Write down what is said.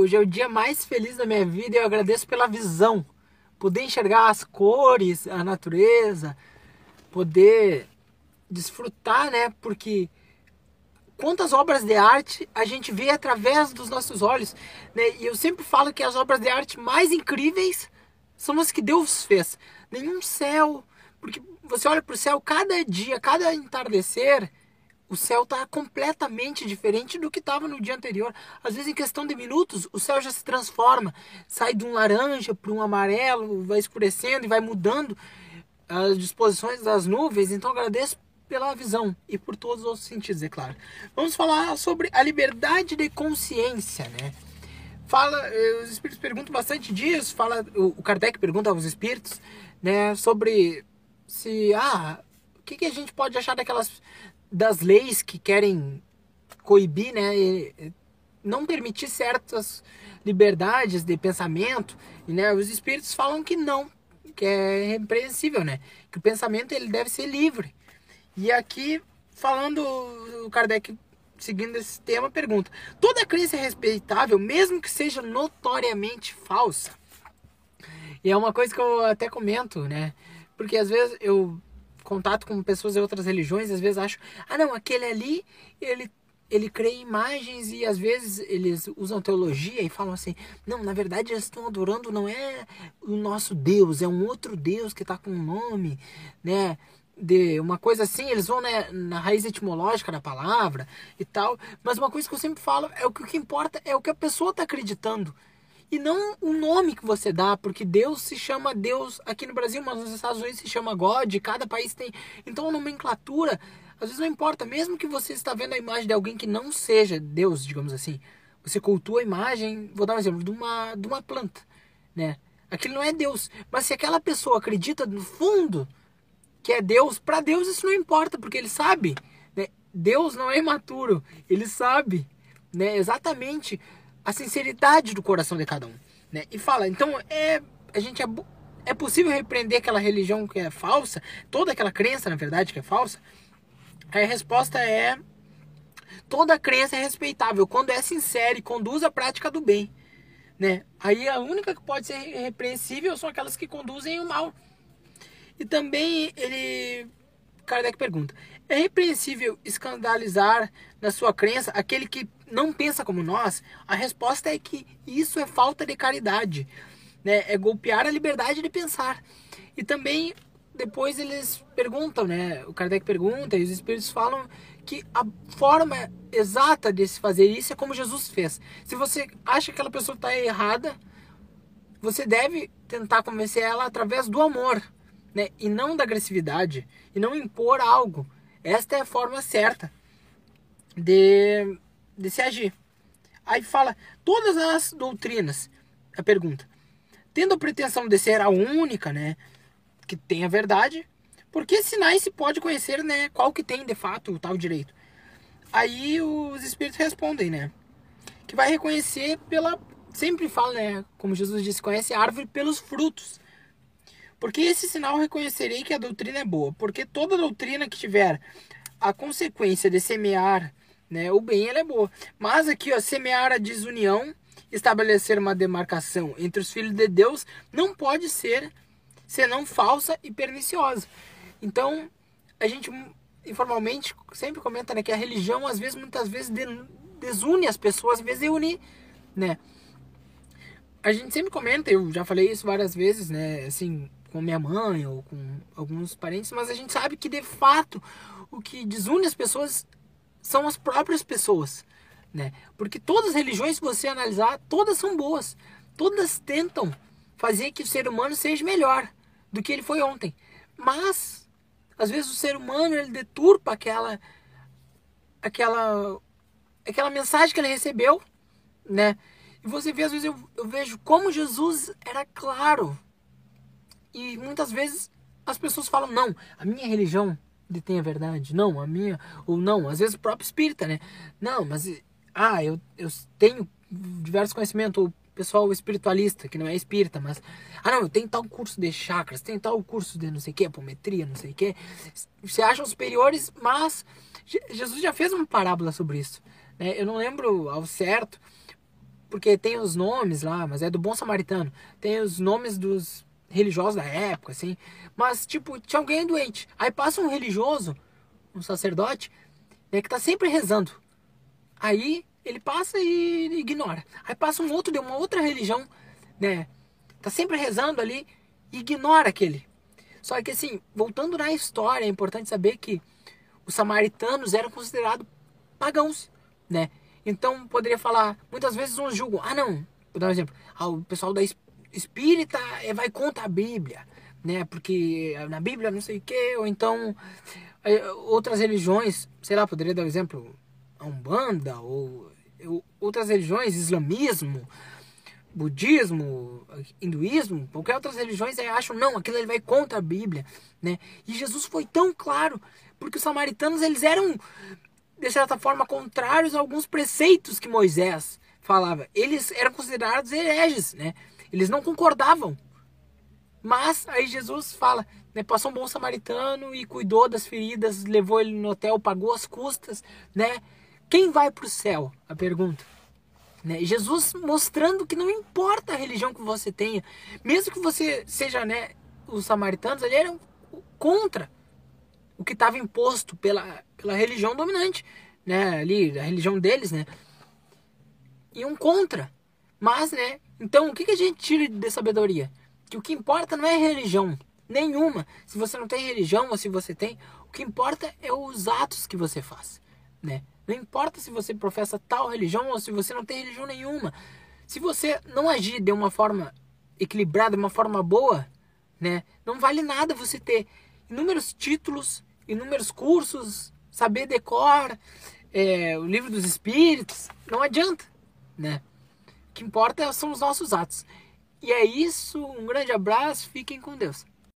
Hoje é o dia mais feliz da minha vida e eu agradeço pela visão. Poder enxergar as cores, a natureza, poder desfrutar, né? Porque quantas obras de arte a gente vê através dos nossos olhos, né? E eu sempre falo que as obras de arte mais incríveis são as que Deus fez. Nenhum céu, porque você olha para o céu cada dia, cada entardecer, o céu está completamente diferente do que estava no dia anterior. Às vezes, em questão de minutos, o céu já se transforma, sai de um laranja para um amarelo, vai escurecendo e vai mudando as disposições das nuvens. Então, agradeço pela visão e por todos os outros sentidos, é claro. Vamos falar sobre a liberdade de consciência, né? Fala, eh, os espíritos perguntam bastante disso. Fala, o Kardec pergunta aos espíritos, né, sobre se ah, o que, que a gente pode achar daquelas das leis que querem coibir, né, não permitir certas liberdades de pensamento, e, né, os espíritos falam que não, que é repreensível, né, que o pensamento ele deve ser livre. E aqui falando o Kardec seguindo esse tema pergunta: toda crença é respeitável, mesmo que seja notoriamente falsa? E é uma coisa que eu até comento, né? Porque às vezes eu contato com pessoas de outras religiões, às vezes acho, ah não, aquele ali, ele ele em imagens e às vezes eles usam teologia e falam assim: não, na verdade eles estão adorando não é o nosso Deus, é um outro Deus que está com um nome, né? De uma coisa assim, eles vão né, na raiz etimológica da palavra e tal. Mas uma coisa que eu sempre falo é o que, o que importa é o que a pessoa está acreditando e não o nome que você dá, porque Deus se chama Deus aqui no Brasil, mas nos Estados Unidos se chama God, cada país tem. Então a nomenclatura, às vezes não importa, mesmo que você está vendo a imagem de alguém que não seja Deus, digamos assim. Você cultua a imagem, vou dar um exemplo, de uma, de uma planta, né? Aquilo não é Deus, mas se aquela pessoa acredita no fundo que é Deus, para Deus isso não importa, porque ele sabe, né? Deus não é imaturo, ele sabe, né? Exatamente a sinceridade do coração de cada um. Né? E fala, então é, a gente é, é possível repreender aquela religião que é falsa, toda aquela crença, na verdade, que é falsa? Aí a resposta é toda crença é respeitável quando é sincera e conduz à prática do bem. Né? Aí a única que pode ser repreensível são aquelas que conduzem o mal. E também ele Kardec pergunta: é repreensível escandalizar na sua crença aquele que não pensa como nós? A resposta é que isso é falta de caridade, né? É golpear a liberdade de pensar. E também depois eles perguntam, né? O Kardec pergunta e os espíritos falam que a forma exata de se fazer isso é como Jesus fez. Se você acha que aquela pessoa está errada, você deve tentar convencer ela através do amor, né? E não da agressividade, e não impor algo. Esta é a forma certa de de se agir. Aí fala todas as doutrinas. A pergunta: tendo a pretensão de ser a única, né, que tem a verdade, por que sinais se pode conhecer, né, qual que tem de fato o tal direito? Aí os espíritos respondem, né, que vai reconhecer pela sempre fala, né, como Jesus disse, conhece a árvore pelos frutos. Porque esse sinal reconhecerei que a doutrina é boa, porque toda doutrina que tiver a consequência de semear né? O bem ela é boa. Mas aqui, ó, semear a desunião, estabelecer uma demarcação entre os filhos de Deus, não pode ser senão falsa e perniciosa. Então, a gente informalmente sempre comenta né, que a religião, às vezes, muitas vezes, desune as pessoas, às vezes de unir, né? A gente sempre comenta, eu já falei isso várias vezes, né? Assim, com minha mãe ou com alguns parentes, mas a gente sabe que de fato o que desune as pessoas são as próprias pessoas, né? Porque todas as religiões, se você analisar, todas são boas. Todas tentam fazer que o ser humano seja melhor do que ele foi ontem. Mas às vezes o ser humano ele deturpa aquela aquela aquela mensagem que ele recebeu, né? E você vê às vezes eu, eu vejo como Jesus era claro. E muitas vezes as pessoas falam: "Não, a minha religião detém a verdade. Não, a minha. Ou não, às vezes o próprio espírita, né? Não, mas. Ah, eu, eu tenho diversos conhecimentos. Pessoal espiritualista, que não é espírita, mas. Ah, não, eu tenho tal curso de chakras, tem tal curso de não sei o que, apometria, não sei o que. Se acham superiores, mas. Jesus já fez uma parábola sobre isso. Né? Eu não lembro ao certo, porque tem os nomes lá, mas é do bom samaritano. Tem os nomes dos religiosos da época, assim. Mas, tipo, tinha alguém doente. Aí passa um religioso, um sacerdote, né, que tá sempre rezando. Aí ele passa e ignora. Aí passa um outro de uma outra religião, né? Tá sempre rezando ali e ignora aquele. Só que assim, voltando na história, é importante saber que os samaritanos eram considerados pagãos, né? Então poderia falar, muitas vezes uns julgam, ah não, vou dar um exemplo, ah, o pessoal da espírita é, vai contra a Bíblia, né? Porque na Bíblia não sei o que, ou então outras religiões, sei lá, poderia dar um exemplo, a Umbanda, ou outras religiões, islamismo, budismo, hinduísmo, qualquer outras religiões acham, não, aquilo ele vai contra a Bíblia, né? E Jesus foi tão claro, porque os samaritanos, eles eram, de certa forma, contrários a alguns preceitos que Moisés falava. Eles eram considerados hereges, né? Eles não concordavam. Mas aí Jesus fala, né, passou um bom samaritano e cuidou das feridas, levou ele no hotel, pagou as custas, né? Quem vai para o céu? A pergunta. Né? Jesus mostrando que não importa a religião que você tenha, mesmo que você seja, né, os samaritanos, eles eram contra o que estava imposto pela, pela religião dominante, né, ali, a religião deles, né, iam contra. Mas, né, então o que, a gente tira de sabedoria? Que o que importa não é religião nenhuma. Se você não tem religião ou se você tem, o que importa é os atos que você faz, né? Não importa se você professa tal religião ou se você não tem religião nenhuma. Se você não agir de uma forma equilibrada, de uma forma boa, né, não vale nada você ter inúmeros títulos, inúmeros cursos, saber decor, é, o livro dos espíritos. Não adianta, né? Que importa são os nossos atos. E é isso. Um grande abraço. Fiquem com Deus.